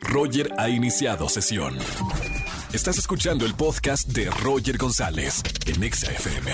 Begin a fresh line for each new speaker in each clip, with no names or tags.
Roger ha iniciado sesión. Estás escuchando el podcast de Roger González en Exa FM.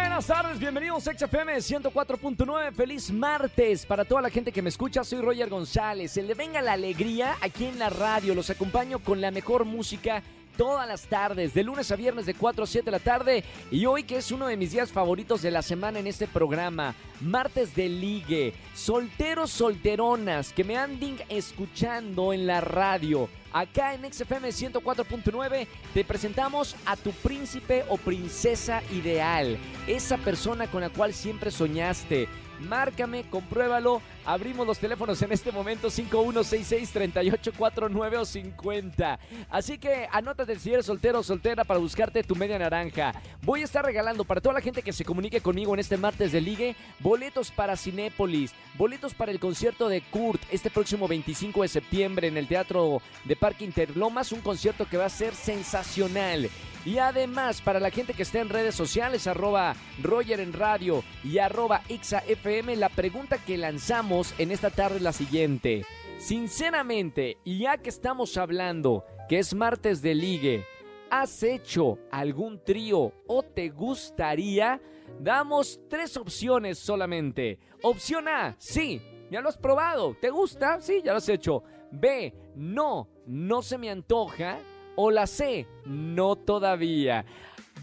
Buenas tardes, bienvenidos a XFM 104.9. Feliz martes para toda la gente que me escucha. Soy Roger González. Se le venga la alegría aquí en la radio. Los acompaño con la mejor música todas las tardes, de lunes a viernes de 4 a 7 de la tarde. Y hoy que es uno de mis días favoritos de la semana en este programa, martes de ligue, solteros, solteronas que me anden escuchando en la radio. Acá en XFM 104.9 te presentamos a tu príncipe o princesa ideal, esa persona con la cual siempre soñaste. Márcame, compruébalo. Abrimos los teléfonos en este momento 5166-3849 o 50. Así que anótate si eres soltero o soltera para buscarte tu media naranja. Voy a estar regalando para toda la gente que se comunique conmigo en este martes de ligue boletos para Cinépolis, boletos para el concierto de Kurt este próximo 25 de septiembre en el Teatro de Parque Interlomas, un concierto que va a ser sensacional. Y además, para la gente que esté en redes sociales, arroba Roger en radio y arroba XAFM, la pregunta que lanzamos en esta tarde es la siguiente. Sinceramente, ya que estamos hablando que es martes de ligue, ¿has hecho algún trío o te gustaría? Damos tres opciones solamente. Opción A, sí, ya lo has probado. ¿Te gusta? Sí, ya lo has hecho. B, no, no se me antoja. O la C, no todavía.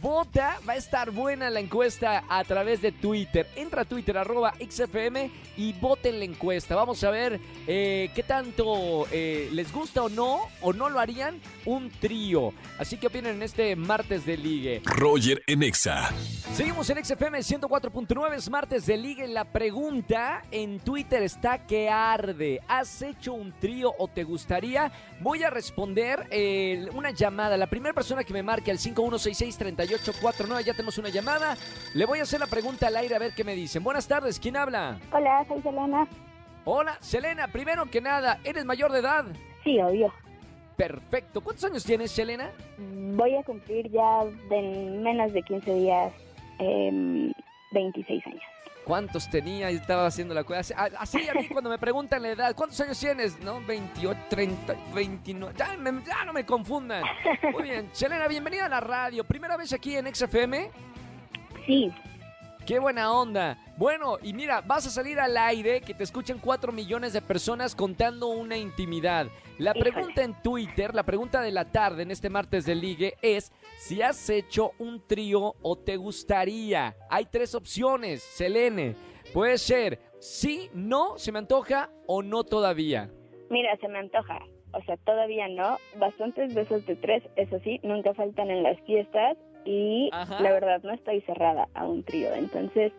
Vota, va a estar buena la encuesta a través de Twitter. Entra a Twitter, arroba XFM y voten la encuesta. Vamos a ver eh, qué tanto eh, les gusta o no, o no lo harían, un trío. Así que opinen en este martes de ligue.
Roger en Exa.
Seguimos en XFM 104.9, es martes de ligue. La pregunta en Twitter está que arde. ¿Has hecho un trío o te gustaría? Voy a responder eh, una llamada. La primera persona que me marque al 5166 38 849, ya tenemos una llamada. Le voy a hacer la pregunta al aire a ver qué me dicen. Buenas tardes, ¿quién habla?
Hola, soy Selena.
Hola, Selena, primero que nada, ¿eres mayor de edad?
Sí, obvio.
Perfecto. ¿Cuántos años tienes, Selena?
Voy a cumplir ya de menos de 15 días eh, 26 años.
¿Cuántos tenía? Y estaba haciendo la cuenta. Así a mí cuando me preguntan la edad, ¿cuántos años tienes? ¿No? 28, 30, 29. Ya, me- ya no me confundan. Muy bien. Selena, bienvenida a la radio. ¿Primera vez aquí en XFM?
Sí,
¡Qué buena onda! Bueno, y mira, vas a salir al aire que te escuchan 4 millones de personas contando una intimidad. La pregunta en Twitter, la pregunta de la tarde en este martes de ligue es si has hecho un trío o te gustaría. Hay tres opciones, Selene. Puede ser sí, no, se me antoja o no todavía.
mira, se me antoja. O sea, todavía no. Bastantes besos de tres, eso sí, nunca faltan en las fiestas. Y
Ajá.
la verdad no estoy cerrada a un trío. Entonces,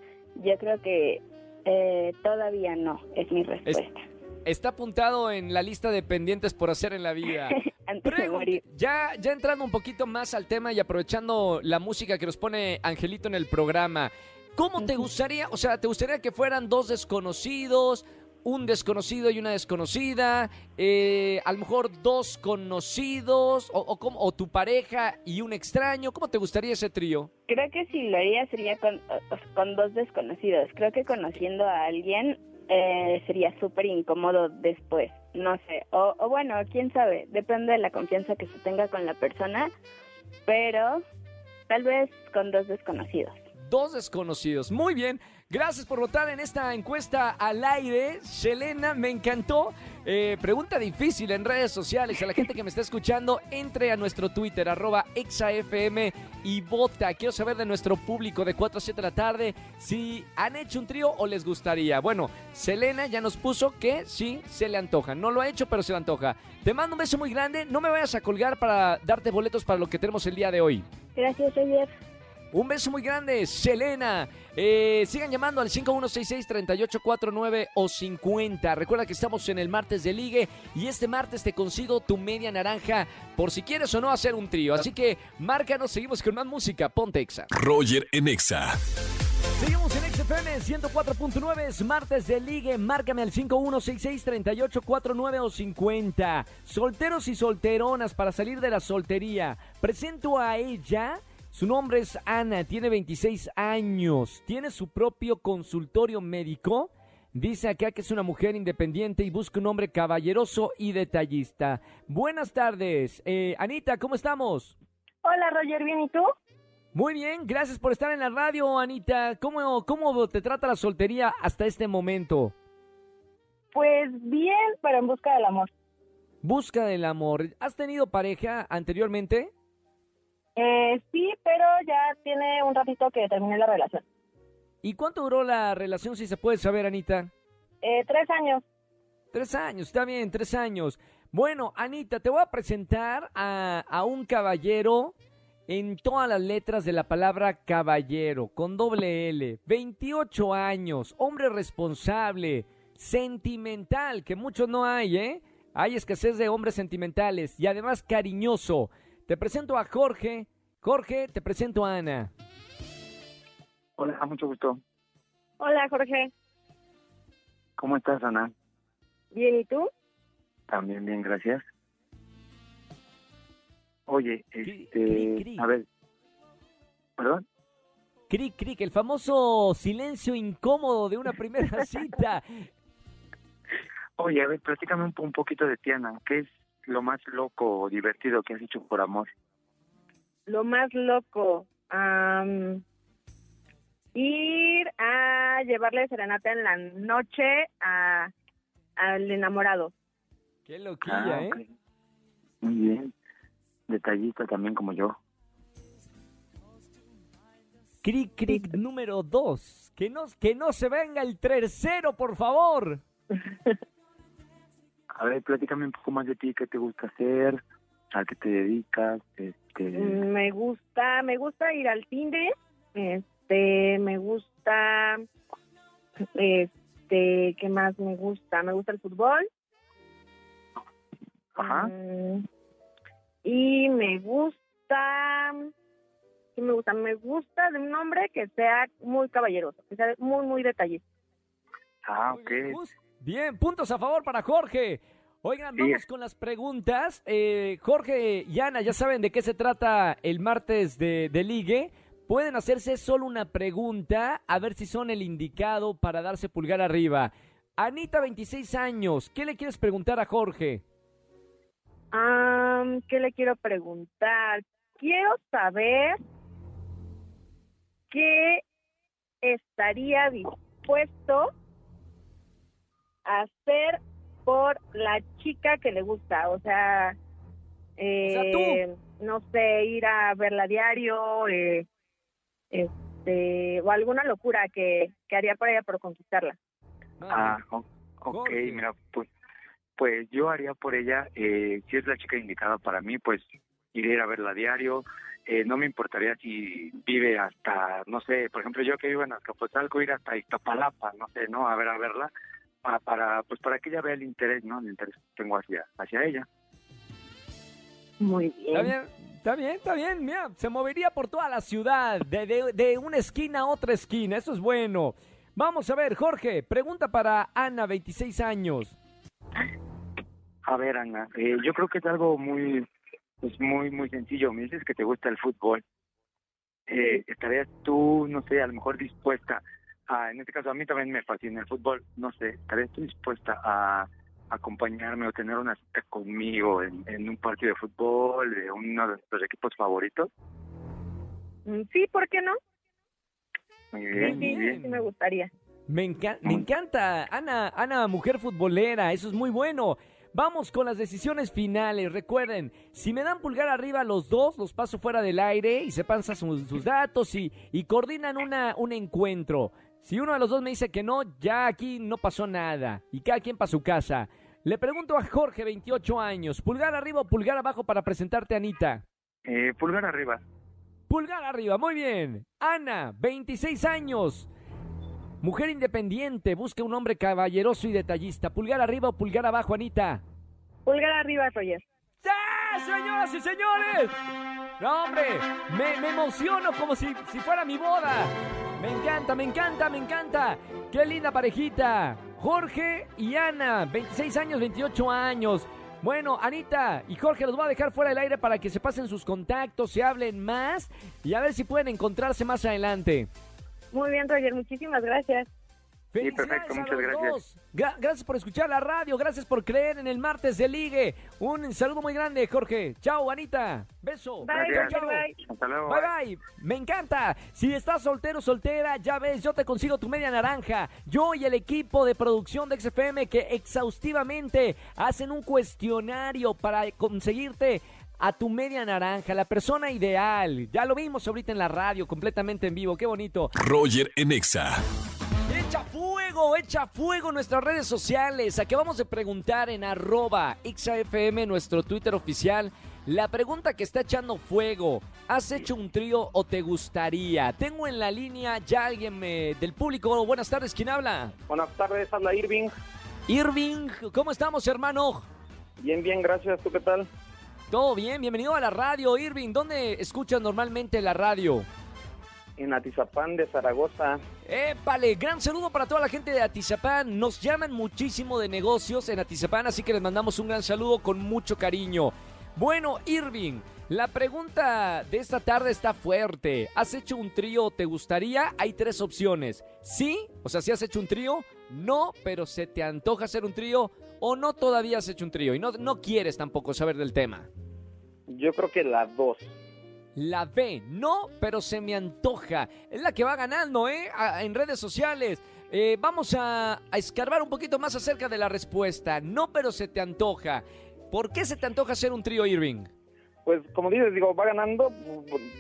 yo creo que eh, todavía no, es mi respuesta.
Está apuntado en la lista de pendientes por hacer en la vida.
Antes de morir.
ya, ya entrando un poquito más al tema y aprovechando la música que nos pone Angelito en el programa, ¿cómo te gustaría, o sea, te gustaría que fueran dos desconocidos, un desconocido y una desconocida, eh, a lo mejor dos conocidos, o, o o tu pareja y un extraño? ¿Cómo te gustaría ese trío?
Creo que si lo haría sería con dos desconocidos. Creo que conociendo a alguien eh, sería súper incómodo después. No sé. O, o bueno, quién sabe. Depende de la confianza que se tenga con la persona. Pero tal vez con dos desconocidos.
Dos desconocidos. Muy bien. Gracias por votar en esta encuesta al aire. Selena, me encantó. Eh, pregunta difícil en redes sociales. A la gente que me está escuchando, entre a nuestro Twitter, arroba exafm y vota. Quiero saber de nuestro público de 4 a 7 de la tarde si han hecho un trío o les gustaría. Bueno, Selena ya nos puso que sí, se le antoja. No lo ha hecho, pero se le antoja. Te mando un beso muy grande. No me vayas a colgar para darte boletos para lo que tenemos el día de hoy.
Gracias, Roger.
Un beso muy grande, Selena. Eh, sigan llamando al 5166-3849 o 50. Recuerda que estamos en el martes de ligue y este martes te consigo tu media naranja por si quieres o no hacer un trío. Así que márcanos, seguimos con más música. Ponte Exa.
Roger en Exa.
Seguimos en XFM 104.9, es martes de ligue. Márcame al 5166-3849 o 50. Solteros y solteronas para salir de la soltería. Presento a ella. Su nombre es Ana, tiene 26 años, tiene su propio consultorio médico Dice acá que es una mujer independiente y busca un hombre caballeroso y detallista. Buenas tardes. Eh, Anita, ¿cómo estamos?
Hola, Roger, ¿bien y tú?
Muy bien, gracias por estar en la radio, Anita. ¿Cómo, cómo te trata la soltería hasta este momento?
Pues bien, pero en busca del amor.
Busca del amor. ¿Has tenido pareja anteriormente?
Eh, sí, pero ya tiene un ratito que terminé la relación.
¿Y cuánto duró la relación, si se puede saber, Anita?
Eh, tres años.
Tres años, está bien, tres años. Bueno, Anita, te voy a presentar a, a un caballero en todas las letras de la palabra caballero, con doble L. 28 años, hombre responsable, sentimental, que muchos no hay, ¿eh? Hay escasez de hombres sentimentales y además cariñoso. Te presento a Jorge. Jorge, te presento a Ana.
Hola, mucho gusto.
Hola, Jorge.
¿Cómo estás, Ana?
Bien, ¿y tú?
También bien, gracias. Oye, este,
cri, cri.
a ver, ¿perdón?
Cric, cric, el famoso silencio incómodo de una primera cita.
Oye, a ver, platícame un, un poquito de ti, Ana. ¿Qué es lo más loco o divertido que has hecho por amor?
Lo más loco. am, ir a llevarle serenata en la noche a, al enamorado.
Qué loquilla, ¿eh?
Ah, ok. Muy bien. Detallista también como yo.
Cric, cric número dos. Que no, que no se venga el tercero, por favor.
A ver, platícame un poco más de ti, qué te gusta hacer, a qué te dedicas, este...
Me gusta, me gusta ir al cine. Este, me gusta, este, ¿qué más me gusta? Me gusta el fútbol.
Ajá.
Mm, y me gusta, ¿qué me gusta? Me gusta de un hombre que sea muy caballeroso, que sea muy, muy detallista.
Ah, ok.
Bien, puntos a favor para Jorge. Oigan,
Sí.
vamos con las preguntas. Eh, Jorge y Ana, ya saben de qué se trata el martes de, de ligue. Pueden hacerse solo una pregunta, a ver si son el indicado para darse pulgar arriba. Anita, 26 años, ¿qué le quieres preguntar a Jorge?
Am, ¿Qué le quiero preguntar? Quiero saber qué estaría dispuesto hacer por la chica que le gusta. O sea, eh, no sé, ir a verla a diario, eh, este, o alguna locura que, que haría por ella por conquistarla.
Ah, o- ok, mira, pues, pues yo haría por ella, eh, si es la chica indicada para mí, pues iría a ir a verla a diario. Eh, no me importaría si vive hasta, no sé, por ejemplo, yo que vivo en Azcapotzalco, ir hasta Iztapalapa, no sé, ¿no? A ver, a verla, para, para, pues para que ella vea el interés, ¿no? El interés que tengo hacia, hacia ella.
Muy
Está bien, está bien, está bien. Mira, se movería por toda la ciudad, de, de- de una esquina a otra esquina. Eso es bueno. Vamos a ver, Jorge, pregunta para Ana, 26 años.
A ver, Ana, eh, yo creo que es algo muy, pues muy, muy sencillo. Me dices que te gusta el fútbol. Eh, ¿Estarías tú, no sé, a lo mejor dispuesta a, en este caso a mí también me fascina el fútbol, no sé, ¿estarías dispuesta a acompañarme o tener una cita conmigo en, en un partido de fútbol de uno de nuestros equipos favoritos?
Mm, Sí, ¿por qué no?
Muy bien,
sí,
muy
sí,
bien.
sí me gustaría.
Me, enca- me encanta, Ana, Ana, mujer futbolera, eso es muy bueno. Vamos con las decisiones finales. Recuerden, si me dan pulgar arriba los dos, los paso fuera del aire y se pasan sus, sus datos y, y coordinan una, un encuentro. Si uno de los dos me dice que no, ya aquí no pasó nada y cada quien para su casa. Le pregunto a Jorge, 28 años, pulgar arriba o pulgar abajo para presentarte a Anita.
Eh, pulgar arriba.
Pulgar arriba, muy bien. Ana, 26 años. Mujer independiente, busca un hombre caballeroso y detallista. Pulgar arriba o pulgar abajo, Anita.
Pulgar arriba, Roger.
¡Sí, señoras y señores! No, hombre, me, me emociono como si, si fuera mi boda. Me encanta, me encanta, me encanta. Qué linda parejita. Jorge y Ana, 26 años, 28 años. Bueno, Anita y Jorge los voy a dejar fuera del aire para que se pasen sus contactos, se hablen más y a ver si pueden encontrarse más adelante.
Muy bien, Roger, muchísimas gracias.
Sí, perfecto, muchas gracias.
gracias por escuchar la radio, gracias por creer en el martes de Ligue. Un saludo muy grande, Jorge. Chao, Anita. Beso.
Bye, bye.
Hasta luego.
Bye, bye. Me encanta. Si estás soltero, soltera, ya ves, yo te consigo tu media naranja. Yo y el equipo de producción de XFM que exhaustivamente hacen un cuestionario para conseguirte a tu media naranja, la persona ideal. Ya lo vimos ahorita en la radio, completamente en vivo. Qué bonito.
Roger Enexa.
Echa fuego, echa fuego en nuestras redes sociales. vamos de preguntar en arroba XAFM, nuestro Twitter oficial. La pregunta que está echando fuego, ¿has hecho un trío o te gustaría? Tengo en la línea ya alguien del público. Buenas tardes, ¿quién habla?
Buenas tardes, habla Irving.
Irving, ¿cómo estamos, hermano?
Bien, bien, gracias. ¿Tú qué tal?
Todo bien, bienvenido a la radio, Irving. ¿Dónde escuchas normalmente la radio?
En Atizapán de Zaragoza.
¡Épale! Gran saludo para toda la gente de Atizapán. Nos llaman muchísimo de negocios en Atizapán, así que les mandamos un gran saludo con mucho cariño. Bueno, Irving, la pregunta de esta tarde está fuerte. ¿Has hecho un trío? ¿Te gustaría? Hay tres opciones. Sí, o sea, si has hecho un trío, no, pero se te antoja hacer un trío o no todavía has hecho un trío y no, no quieres tampoco saber del tema.
Yo creo que la dos.
La B, no, pero se me antoja. Es la que va ganando, ¿eh? en redes sociales. Eh, vamos a, a escarbar un poquito más acerca de la respuesta. No, pero se te antoja. ¿Por qué se te antoja hacer un trío, Irving?
Pues como dices, digo, va ganando,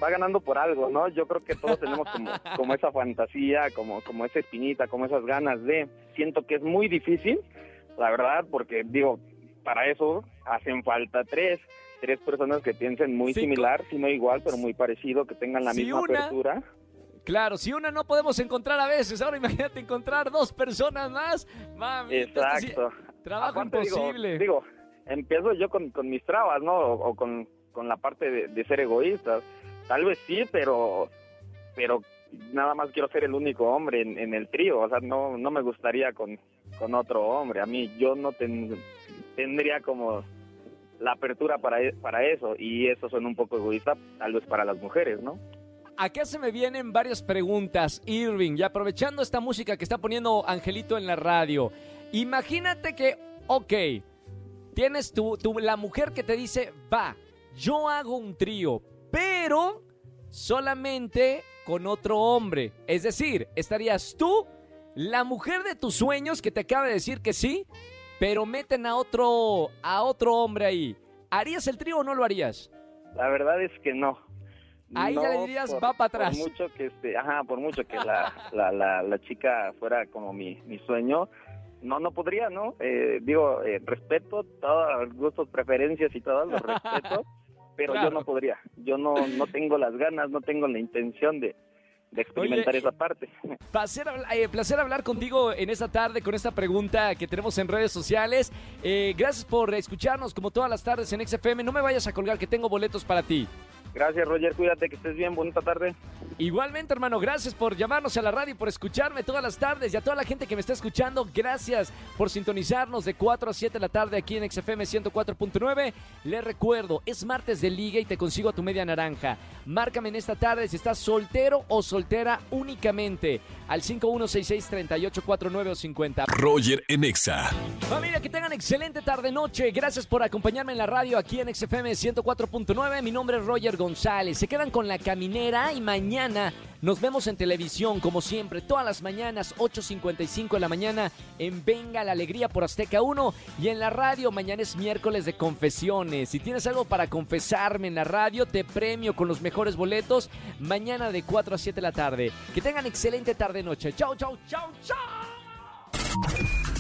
va ganando por algo, ¿no? Yo creo que todos tenemos como, como esa fantasía, como, como esa espinita, como esas ganas de. Siento que es muy difícil, la verdad, porque digo, para eso hacen falta tres tres personas que piensen muy similar, si no igual, pero muy parecido, que tengan la misma apertura.
Claro, si una no podemos encontrar a veces, ahora imagínate encontrar dos personas más. Mami,
Exacto.
trabajo imposible.
Digo, empiezo yo con, mis trabas, ¿no? O, con, la parte de, ser egoísta. Tal vez sí, pero pero nada más quiero ser el único hombre en, el trío. O sea, no, no me gustaría con, con otro hombre. A mí yo no tendría como la apertura para, para eso y eso suena un poco egoísta, tal vez para las mujeres, ¿no?
Acá se me vienen varias preguntas, Irving, y aprovechando esta música que está poniendo Angelito en la radio, imagínate que, ok, tienes tú, la mujer que te dice, va, yo hago un trío, pero solamente con otro hombre. Es decir, estarías tú, la mujer de tus sueños que te acaba de decir que sí, pero meten a otro, a otro hombre ahí. ¿Harías el trío o no lo harías?
La verdad es que no.
Ahí ya le dirías, va para atrás.
Por mucho que, este, ajá, por mucho que la, la, la, chica fuera como mi, mi sueño, no, no podría, ¿no? Eh, digo, eh, respeto todos los gustos, preferencias y todo, los respeto, pero yo no podría. Yo no, no tengo las ganas, no tengo la intención de, de experimentar esa parte.
Placer, eh, placer hablar contigo en esta tarde con esta pregunta que tenemos en redes sociales. Eh, gracias por escucharnos como todas las tardes en XFM. No me vayas a colgar que tengo boletos para ti.
Gracias, Roger. Cuídate, que estés bien. Bonita tarde.
Igualmente, hermano. Gracias por llamarnos a la radio y por escucharme todas las tardes. Y a toda la gente que me está escuchando, gracias por sintonizarnos de 4 a 7 de la tarde aquí en XFM 104.9. Les recuerdo, es martes de liga y te consigo a tu media naranja. Márcame en esta tarde si estás soltero o soltera únicamente al 5166-3849 o 50.
Roger en Exa.
Familia, que tengan excelente tarde-noche. Gracias por acompañarme en la radio aquí en XFM 104.9. Mi nombre es Roger González. Se quedan con la caminera y mañana nos vemos en televisión, como siempre, todas las mañanas, 8.55 de la mañana, en Venga la Alegría por Azteca 1. Y en la radio, mañana es miércoles de confesiones. Si tienes algo para confesarme en la radio, te premio con los mejores boletos mañana de 4 a 7 de la tarde. Que tengan excelente tarde-noche. Chau, chau, chau, chau.